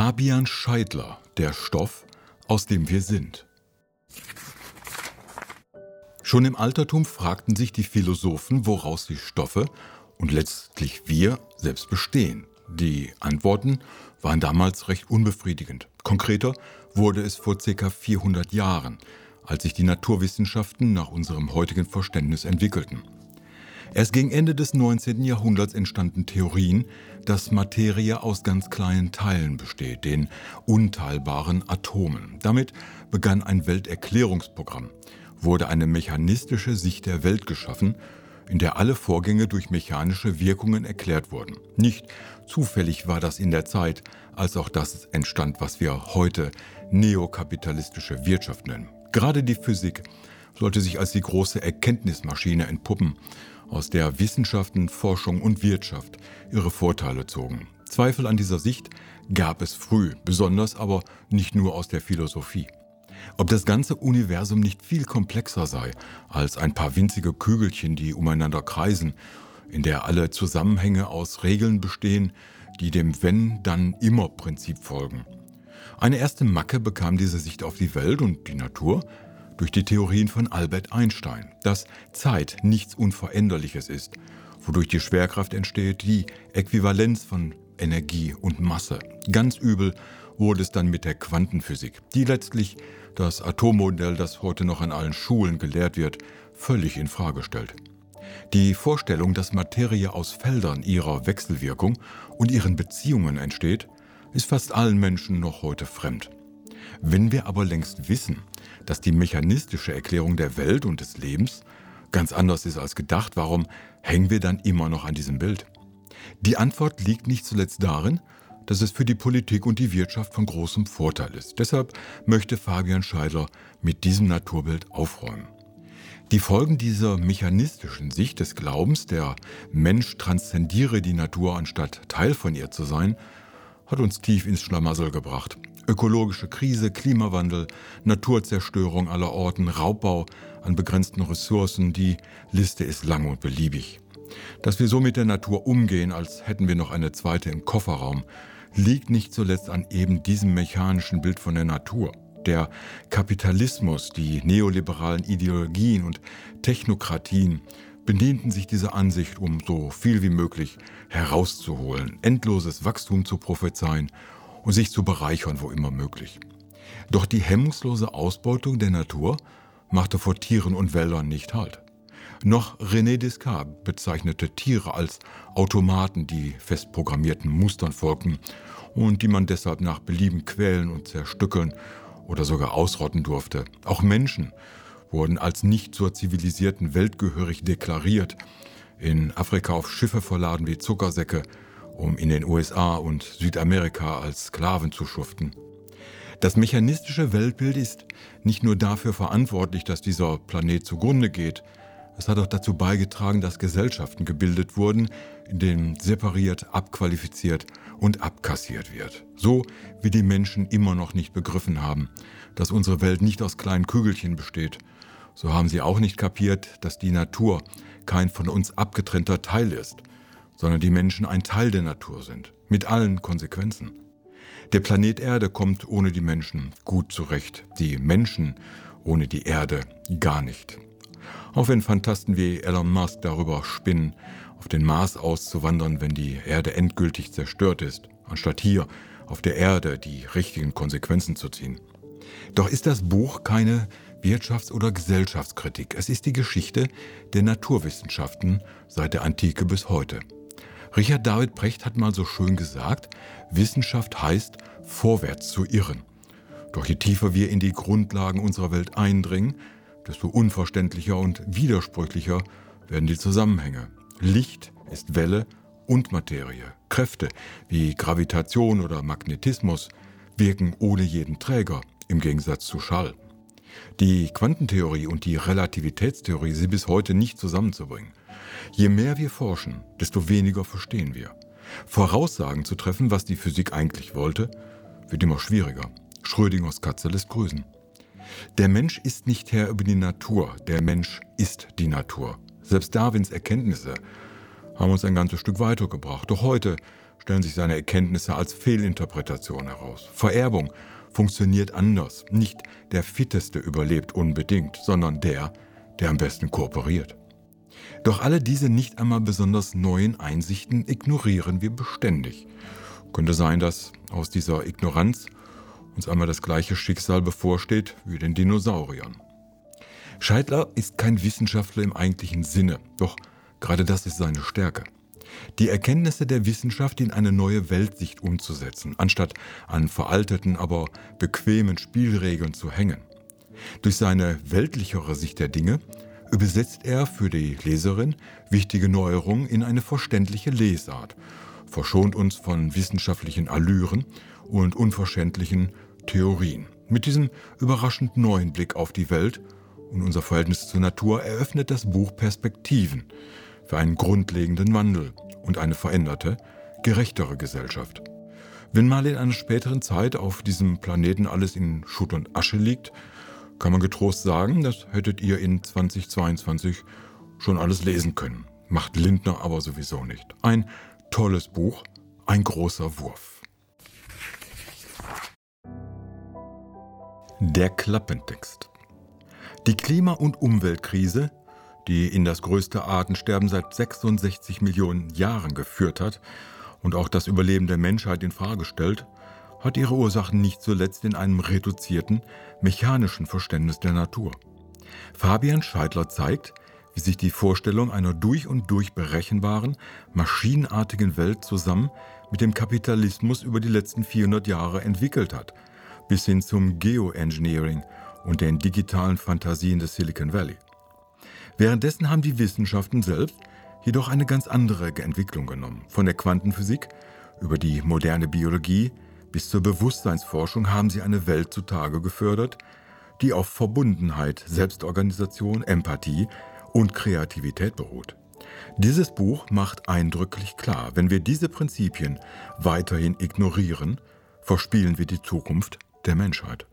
Fabian Scheidler, der Stoff, aus dem wir sind. Schon im Altertum fragten sich die Philosophen, woraus die Stoffe und letztlich wir selbst bestehen. Die Antworten waren damals recht unbefriedigend. Konkreter wurde es vor ca. 400 Jahren, als sich die Naturwissenschaften nach unserem heutigen Verständnis entwickelten. Erst gegen Ende des 19. Jahrhunderts entstanden Theorien, dass Materie aus ganz kleinen Teilen besteht, den unteilbaren Atomen. Damit begann ein Welterklärungsprogramm, wurde eine mechanistische Sicht der Welt geschaffen, in der alle Vorgänge durch mechanische Wirkungen erklärt wurden. Nicht zufällig war das in der Zeit, als auch das entstand, was wir heute neokapitalistische Wirtschaft nennen. Gerade die Physik sollte sich als die große Erkenntnismaschine entpuppen, aus der Wissenschaften, Forschung und Wirtschaft ihre Vorteile zogen. Zweifel an dieser Sicht gab es früh, besonders aber nicht nur aus der Philosophie. Ob das ganze Universum nicht viel komplexer sei als ein paar winzige Kügelchen, die umeinander kreisen, in der alle Zusammenhänge aus Regeln bestehen, die dem Wenn-dann-immer-Prinzip folgen. Eine erste Macke bekam diese Sicht auf die Welt und die Natur durch die Theorien von Albert Einstein, dass Zeit nichts Unveränderliches ist, wodurch die Schwerkraft entsteht, die Äquivalenz von Energie und Masse. Ganz übel wurde es dann mit der Quantenphysik, die letztlich das Atommodell, das heute noch an allen Schulen gelehrt wird, völlig in Frage stellt. Die Vorstellung, dass Materie aus Feldern ihrer Wechselwirkung und ihren Beziehungen entsteht, ist fast allen Menschen noch heute fremd. Wenn wir aber längst wissen, dass die mechanistische Erklärung der Welt und des Lebens ganz anders ist als gedacht, warum hängen wir dann immer noch an diesem Bild? Die Antwort liegt nicht zuletzt darin, dass es für die Politik und die Wirtschaft von großem Vorteil ist. Deshalb möchte Fabian Scheidler mit diesem Naturbild aufräumen. Die Folgen dieser mechanistischen Sicht des Glaubens, der Mensch transzendiere die Natur anstatt Teil von ihr zu sein, hat uns tief ins Schlamassel gebracht. Ökologische Krise, Klimawandel, Naturzerstörung aller Orten, Raubbau an begrenzten Ressourcen, die Liste ist lang und beliebig. Dass wir so mit der Natur umgehen, als hätten wir noch eine zweite im Kofferraum, liegt nicht zuletzt an eben diesem mechanischen Bild von der Natur. Der Kapitalismus, die neoliberalen Ideologien und Technokratien bedienten sich dieser Ansicht, um so viel wie möglich herauszuholen, endloses Wachstum zu prophezeien und sich zu bereichern, wo immer möglich. Doch die hemmungslose Ausbeutung der Natur machte vor Tieren und Wäldern nicht Halt. Noch René Descartes bezeichnete Tiere als Automaten, die fest programmierten Mustern folgten und die man deshalb nach Belieben quälen und zerstückeln oder sogar ausrotten durfte. Auch Menschen wurden als nicht zur zivilisierten Welt gehörig deklariert, in Afrika auf Schiffe verladen wie Zuckersäcke, um in den USA und Südamerika als Sklaven zu schuften. Das mechanistische Weltbild ist nicht nur dafür verantwortlich, dass dieser Planet zugrunde geht, es hat auch dazu beigetragen, dass Gesellschaften gebildet wurden, in denen separiert, abqualifiziert und abkassiert wird. So wie die Menschen immer noch nicht begriffen haben, dass unsere Welt nicht aus kleinen Kügelchen besteht, so haben sie auch nicht kapiert, dass die Natur kein von uns abgetrennter Teil ist, sondern die Menschen ein Teil der Natur sind, mit allen Konsequenzen. Der Planet Erde kommt ohne die Menschen gut zurecht, die Menschen ohne die Erde gar nicht. Auch wenn Fantasten wie Elon Musk darüber spinnen, auf den Mars auszuwandern, wenn die Erde endgültig zerstört ist, anstatt hier auf der Erde die richtigen Konsequenzen zu ziehen. Doch ist das Buch keine Wirtschafts- oder Gesellschaftskritik. Es ist die Geschichte der Naturwissenschaften seit der Antike bis heute. Richard David Brecht hat mal so schön gesagt, Wissenschaft heißt, vorwärts zu irren. Doch je tiefer wir in die Grundlagen unserer Welt eindringen, desto unverständlicher und widersprüchlicher werden die Zusammenhänge. Licht ist Welle und Materie. Kräfte wie Gravitation oder Magnetismus wirken ohne jeden Träger, im Gegensatz zu Schall. Die Quantentheorie und die Relativitätstheorie sind bis heute nicht zusammenzubringen. Je mehr wir forschen, desto weniger verstehen wir. Voraussagen zu treffen, was die Physik eigentlich wollte, wird immer schwieriger. Schrödingers Katze lässt grüßen. Der Mensch ist nicht Herr über die Natur, der Mensch ist die Natur. Selbst Darwins Erkenntnisse haben uns ein ganzes Stück weitergebracht. Doch heute stellen sich seine Erkenntnisse als Fehlinterpretation heraus. Vererbung funktioniert anders. Nicht der Fitteste überlebt unbedingt, sondern der, der am besten kooperiert. Doch alle diese nicht einmal besonders neuen Einsichten ignorieren wir beständig. Könnte sein, dass aus dieser Ignoranz uns einmal das gleiche Schicksal bevorsteht wie den Dinosauriern. Scheidler ist kein Wissenschaftler im eigentlichen Sinne, doch gerade das ist seine Stärke. Die Erkenntnisse der Wissenschaft in eine neue Weltsicht umzusetzen, anstatt an veralteten, aber bequemen Spielregeln zu hängen. Durch seine weltlichere Sicht der Dinge übersetzt er für die Leserin wichtige Neuerungen in eine verständliche Lesart, verschont uns von wissenschaftlichen Allüren und unverständlichen Theorien. Mit diesem überraschend neuen Blick auf die Welt und unser Verhältnis zur Natur eröffnet das Buch Perspektiven für einen grundlegenden Wandel und eine veränderte, gerechtere Gesellschaft. Wenn mal in einer späteren Zeit auf diesem Planeten alles in Schutt und Asche liegt, kann man getrost sagen, das hättet ihr in 2022 schon alles lesen können. Macht Lindner aber sowieso nicht. Ein tolles Buch, ein großer Wurf. Der Klappentext. Die Klima- und Umweltkrise, die in das größte Artensterben seit 66 Millionen Jahren geführt hat und auch das Überleben der Menschheit in Frage stellt, hat ihre Ursachen nicht zuletzt in einem reduzierten, mechanischen Verständnis der Natur. Fabian Scheidler zeigt, wie sich die Vorstellung einer durch und durch berechenbaren, maschinenartigen Welt zusammen mit dem Kapitalismus über die letzten 400 Jahre entwickelt hat, bis hin zum Geoengineering und den digitalen Fantasien des Silicon Valley. Währenddessen haben die Wissenschaften selbst jedoch eine ganz andere Entwicklung genommen. Von der Quantenphysik über die moderne Biologie bis zur Bewusstseinsforschung haben sie eine Welt zutage gefördert, die auf Verbundenheit, Selbstorganisation, Empathie und Kreativität beruht. Dieses Buch macht eindrücklich klar, wenn wir diese Prinzipien weiterhin ignorieren, verspielen wir die Zukunft der Menschheit.